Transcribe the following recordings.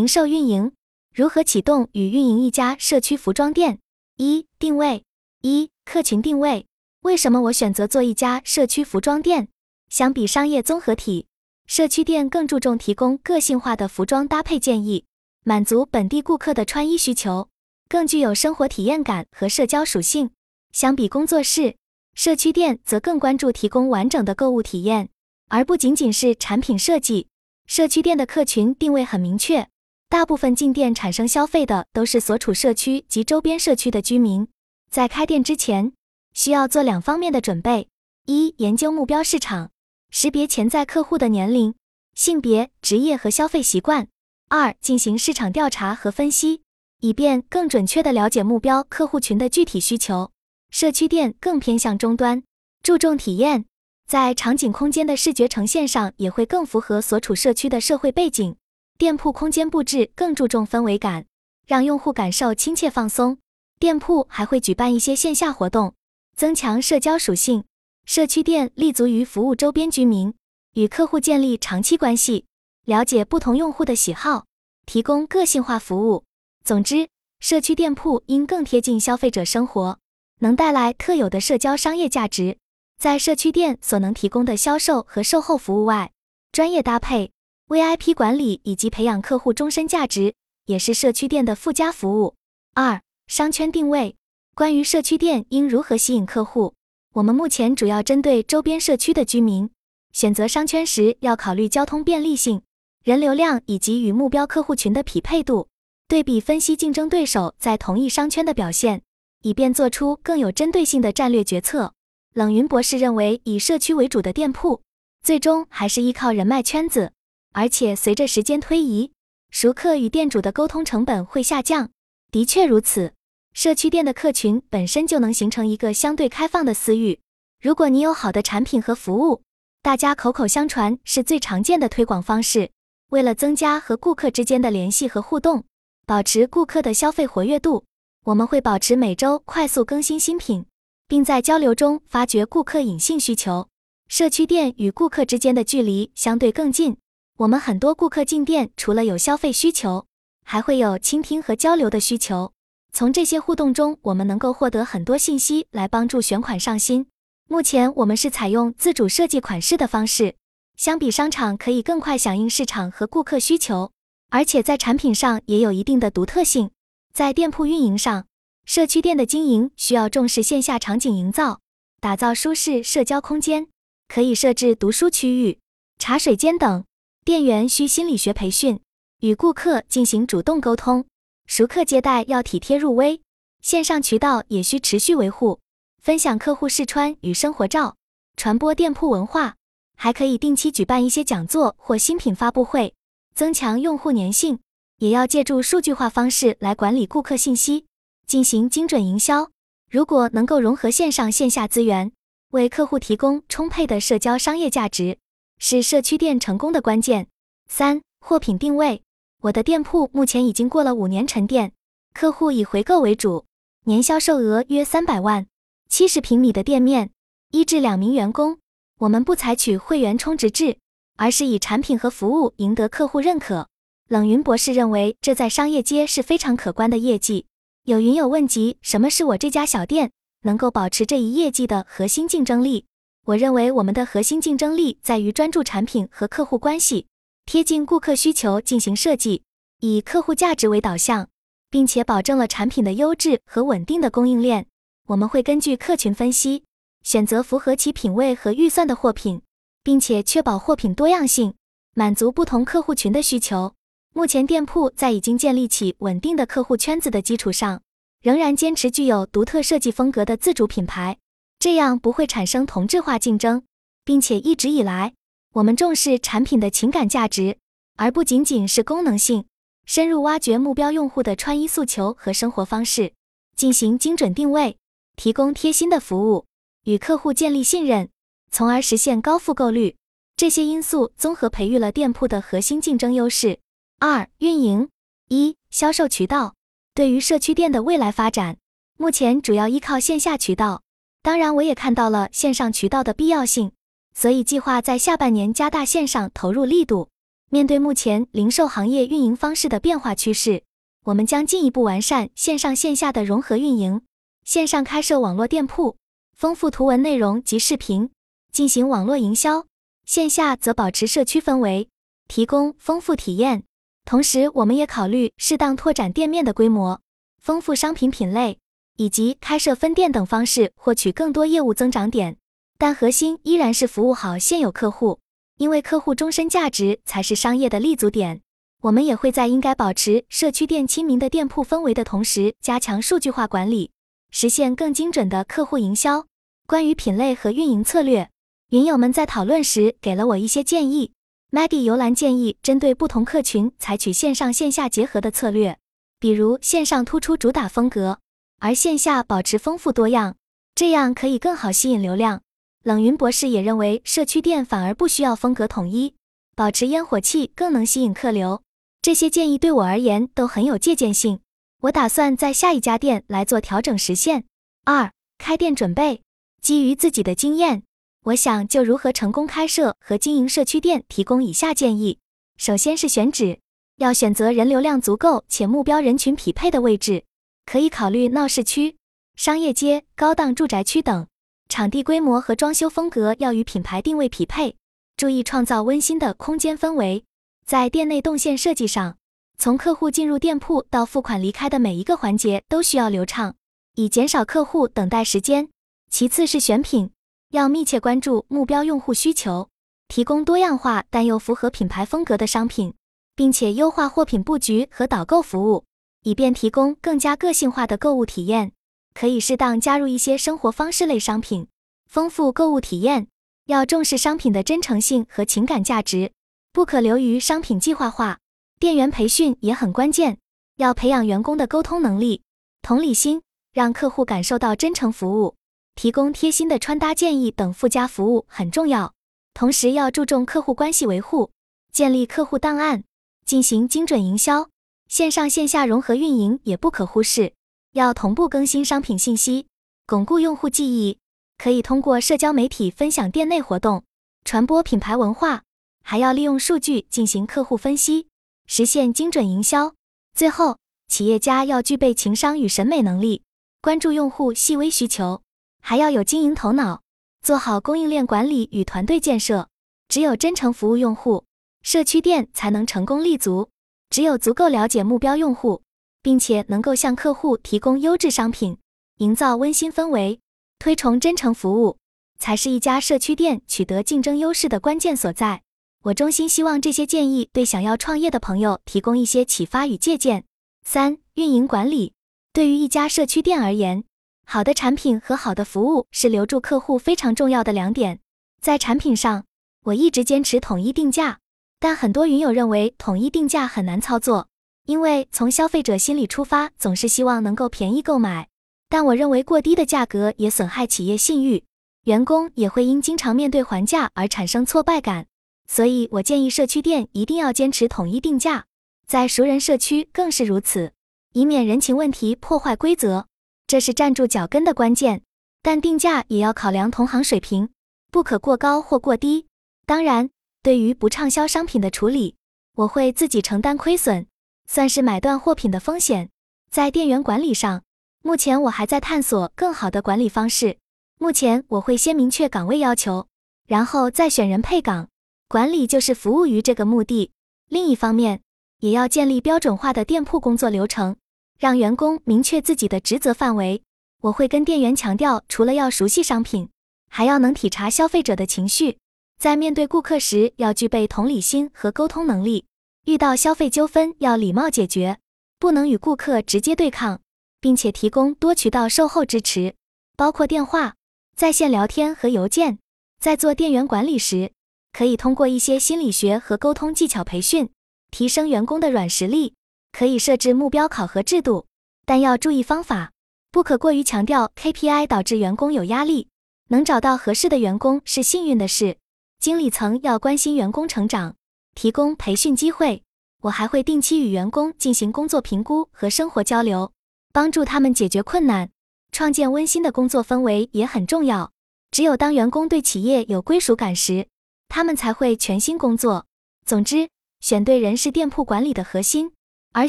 零售运营如何启动与运营一家社区服装店？一、定位。一、客群定位。为什么我选择做一家社区服装店？相比商业综合体，社区店更注重提供个性化的服装搭配建议，满足本地顾客的穿衣需求，更具有生活体验感和社交属性。相比工作室，社区店则更关注提供完整的购物体验，而不仅仅是产品设计。社区店的客群定位很明确，大部分进店产生消费的都是所处社区及周边社区的居民。在开店之前，需要做两方面的准备：一、研究目标市场，识别潜在客户的年龄、性别、职业和消费习惯；二、进行市场调查和分析，以便更准确地了解目标客户群的具体需求。社区店更偏向终端，注重体验，在场景空间的视觉呈现上也会更符合所处社区的社会背景。店铺空间布置更注重氛围感，让用户感受亲切放松。店铺还会举办一些线下活动，增强社交属性。社区店立足于服务周边居民，与客户建立长期关系，了解不同用户的喜好，提供个性化服务。总之，社区店铺应更贴近消费者生活。能带来特有的社交商业价值，在社区店所能提供的销售和售后服务外，专业搭配、VIP 管理以及培养客户终身价值，也是社区店的附加服务。二、商圈定位。关于社区店应如何吸引客户，我们目前主要针对周边社区的居民。选择商圈时，要考虑交通便利性、人流量以及与目标客户群的匹配度，对比分析竞争对手在同一商圈的表现。以便做出更有针对性的战略决策。冷云博士认为，以社区为主的店铺，最终还是依靠人脉圈子，而且随着时间推移，熟客与店主的沟通成本会下降。的确如此，社区店的客群本身就能形成一个相对开放的私域。如果你有好的产品和服务，大家口口相传是最常见的推广方式。为了增加和顾客之间的联系和互动，保持顾客的消费活跃度。我们会保持每周快速更新新品，并在交流中发掘顾客隐性需求。社区店与顾客之间的距离相对更近，我们很多顾客进店除了有消费需求，还会有倾听和交流的需求。从这些互动中，我们能够获得很多信息来帮助选款上新。目前我们是采用自主设计款式的方式，相比商场可以更快响应市场和顾客需求，而且在产品上也有一定的独特性。在店铺运营上，社区店的经营需要重视线下场景营造，打造舒适社交空间，可以设置读书区域、茶水间等。店员需心理学培训，与顾客进行主动沟通，熟客接待要体贴入微。线上渠道也需持续维护，分享客户试穿与生活照，传播店铺文化，还可以定期举办一些讲座或新品发布会，增强用户粘性。也要借助数据化方式来管理顾客信息，进行精准营销。如果能够融合线上线下资源，为客户提供充沛的社交商业价值，是社区店成功的关键。三、货品定位。我的店铺目前已经过了五年沉淀，客户以回购为主，年销售额约三百万，七十平米的店面，一至两名员工。我们不采取会员充值制，而是以产品和服务赢得客户认可。冷云博士认为，这在商业街是非常可观的业绩。有云友问及，什么是我这家小店能够保持这一业绩的核心竞争力？我认为，我们的核心竞争力在于专注产品和客户关系，贴近顾客需求进行设计，以客户价值为导向，并且保证了产品的优质和稳定的供应链。我们会根据客群分析，选择符合其品味和预算的货品，并且确保货品多样性，满足不同客户群的需求。目前店铺在已经建立起稳定的客户圈子的基础上，仍然坚持具有独特设计风格的自主品牌，这样不会产生同质化竞争，并且一直以来，我们重视产品的情感价值，而不仅仅是功能性，深入挖掘目标用户的穿衣诉求和生活方式，进行精准定位，提供贴心的服务，与客户建立信任，从而实现高复购率。这些因素综合培育了店铺的核心竞争优势。二、运营一、销售渠道。对于社区店的未来发展，目前主要依靠线下渠道。当然，我也看到了线上渠道的必要性，所以计划在下半年加大线上投入力度。面对目前零售行业运营方式的变化趋势，我们将进一步完善线上线下的融合运营。线上开设网络店铺，丰富图文内容及视频，进行网络营销；线下则保持社区氛围，提供丰富体验。同时，我们也考虑适当拓展店面的规模，丰富商品品类。以及开设分店等方式获取更多业务增长点，但核心依然是服务好现有客户，因为客户终身价值才是商业的立足点。我们也会在应该保持社区店亲民的店铺氛围的同时，加强数据化管理，实现更精准的客户营销。关于品类和运营策略，云友们在讨论时给了我一些建议。Maggie 游兰建议针对不同客群采取线上线下结合的策略，比如线上突出主打风格。而线下保持丰富多样，这样可以更好吸引流量。冷云博士也认为，社区店反而不需要风格统一，保持烟火气更能吸引客流。这些建议对我而言都很有借鉴性。我打算在下一家店来做调整实现。二、开店准备。基于自己的经验，我想就如何成功开设和经营社区店提供以下建议：首先是选址，要选择人流量足够且目标人群匹配的位置。可以考虑闹市区、商业街、高档住宅区等，场地规模和装修风格要与品牌定位匹配，注意创造温馨的空间氛围。在店内动线设计上，从客户进入店铺到付款离开的每一个环节都需要流畅，以减少客户等待时间。其次是选品，要密切关注目标用户需求，提供多样化但又符合品牌风格的商品，并且优化货品布局和导购服务。以便提供更加个性化的购物体验，可以适当加入一些生活方式类商品，丰富购物体验。要重视商品的真诚性和情感价值，不可流于商品计划化。店员培训也很关键，要培养员工的沟通能力、同理心，让客户感受到真诚服务，提供贴心的穿搭建议等附加服务很重要。同时要注重客户关系维护，建立客户档案，进行精准营销。线上线下融合运营也不可忽视，要同步更新商品信息，巩固用户记忆。可以通过社交媒体分享店内活动，传播品牌文化，还要利用数据进行客户分析，实现精准营销。最后，企业家要具备情商与审美能力，关注用户细微需求，还要有经营头脑，做好供应链管理与团队建设。只有真诚服务用户，社区店才能成功立足。只有足够了解目标用户，并且能够向客户提供优质商品，营造温馨氛围，推崇真诚服务，才是一家社区店取得竞争优势的关键所在。我衷心希望这些建议对想要创业的朋友提供一些启发与借鉴。三、运营管理对于一家社区店而言，好的产品和好的服务是留住客户非常重要的两点。在产品上，我一直坚持统一定价。但很多云友认为统一定价很难操作，因为从消费者心理出发，总是希望能够便宜购买。但我认为过低的价格也损害企业信誉，员工也会因经常面对还价而产生挫败感。所以我建议社区店一定要坚持统一定价，在熟人社区更是如此，以免人情问题破坏规则，这是站住脚跟的关键。但定价也要考量同行水平，不可过高或过低。当然。对于不畅销商品的处理，我会自己承担亏损，算是买断货品的风险。在店员管理上，目前我还在探索更好的管理方式。目前我会先明确岗位要求，然后再选人配岗，管理就是服务于这个目的。另一方面，也要建立标准化的店铺工作流程，让员工明确自己的职责范围。我会跟店员强调，除了要熟悉商品，还要能体察消费者的情绪。在面对顾客时，要具备同理心和沟通能力；遇到消费纠纷，要礼貌解决，不能与顾客直接对抗，并且提供多渠道售后支持，包括电话、在线聊天和邮件。在做店员管理时，可以通过一些心理学和沟通技巧培训，提升员工的软实力。可以设置目标考核制度，但要注意方法，不可过于强调 KPI，导致员工有压力。能找到合适的员工是幸运的事。经理层要关心员工成长，提供培训机会。我还会定期与员工进行工作评估和生活交流，帮助他们解决困难，创建温馨的工作氛围也很重要。只有当员工对企业有归属感时，他们才会全心工作。总之，选对人是店铺管理的核心，而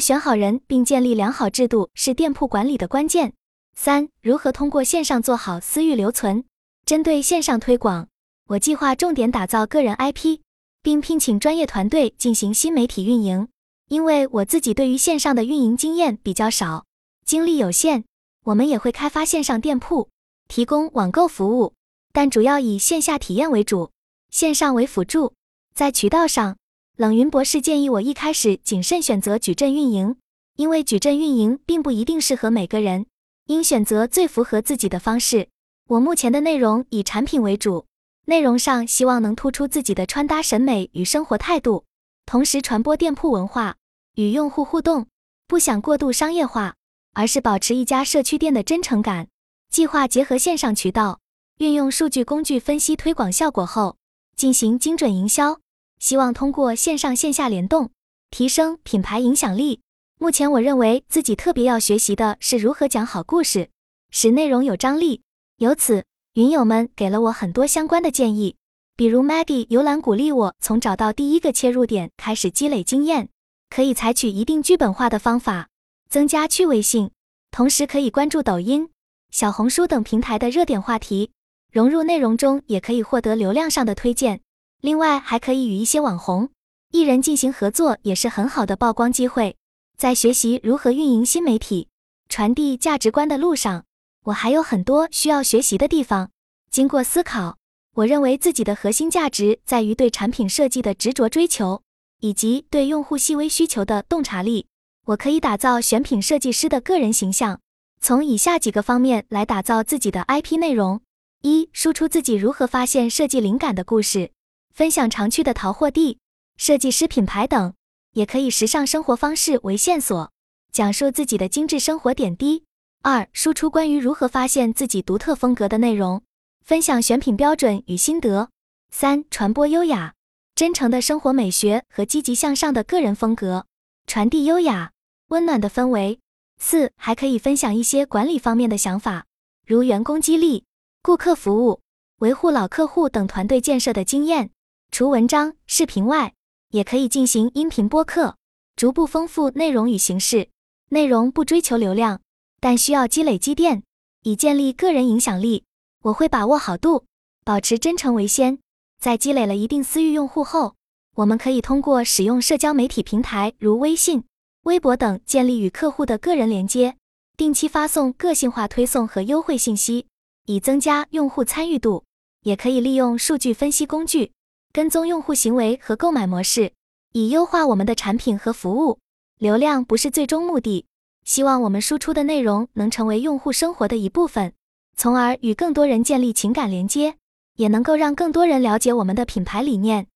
选好人并建立良好制度是店铺管理的关键。三、如何通过线上做好私域留存？针对线上推广，我计划重点打造个人 IP，并聘请专业团队进行新媒体运营。因为我自己对于线上的运营经验比较少，精力有限，我们也会开发线上店铺，提供网购服务，但主要以线下体验为主，线上为辅助。在渠道上，冷云博士建议我一开始谨慎选择矩阵运营，因为矩阵运营并不一定适合每个人，应选择最符合自己的方式。我目前的内容以产品为主，内容上希望能突出自己的穿搭审美与生活态度，同时传播店铺文化。与用户互动，不想过度商业化，而是保持一家社区店的真诚感。计划结合线上渠道，运用数据工具分析推广效果后，进行精准营销。希望通过线上线下联动，提升品牌影响力。目前我认为自己特别要学习的是如何讲好故事，使内容有张力。由此，云友们给了我很多相关的建议，比如 Maggie 游览鼓励我从找到第一个切入点开始积累经验。可以采取一定剧本化的方法，增加趣味性，同时可以关注抖音、小红书等平台的热点话题，融入内容中，也可以获得流量上的推荐。另外，还可以与一些网红、艺人进行合作，也是很好的曝光机会。在学习如何运营新媒体、传递价值观的路上，我还有很多需要学习的地方。经过思考，我认为自己的核心价值在于对产品设计的执着追求。以及对用户细微需求的洞察力，我可以打造选品设计师的个人形象。从以下几个方面来打造自己的 IP 内容：一、输出自己如何发现设计灵感的故事，分享常去的淘货地、设计师品牌等，也可以时尚生活方式为线索，讲述自己的精致生活点滴。二、输出关于如何发现自己独特风格的内容，分享选品标准与心得。三、传播优雅。真诚的生活美学和积极向上的个人风格，传递优雅温暖的氛围。四还可以分享一些管理方面的想法，如员工激励、顾客服务、维护老客户等团队建设的经验。除文章、视频外，也可以进行音频播客，逐步丰富内容与形式。内容不追求流量，但需要积累积淀，以建立个人影响力。我会把握好度，保持真诚为先。在积累了一定私域用户后，我们可以通过使用社交媒体平台如微信、微博等建立与客户的个人连接，定期发送个性化推送和优惠信息，以增加用户参与度。也可以利用数据分析工具跟踪用户行为和购买模式，以优化我们的产品和服务。流量不是最终目的，希望我们输出的内容能成为用户生活的一部分，从而与更多人建立情感连接。也能够让更多人了解我们的品牌理念。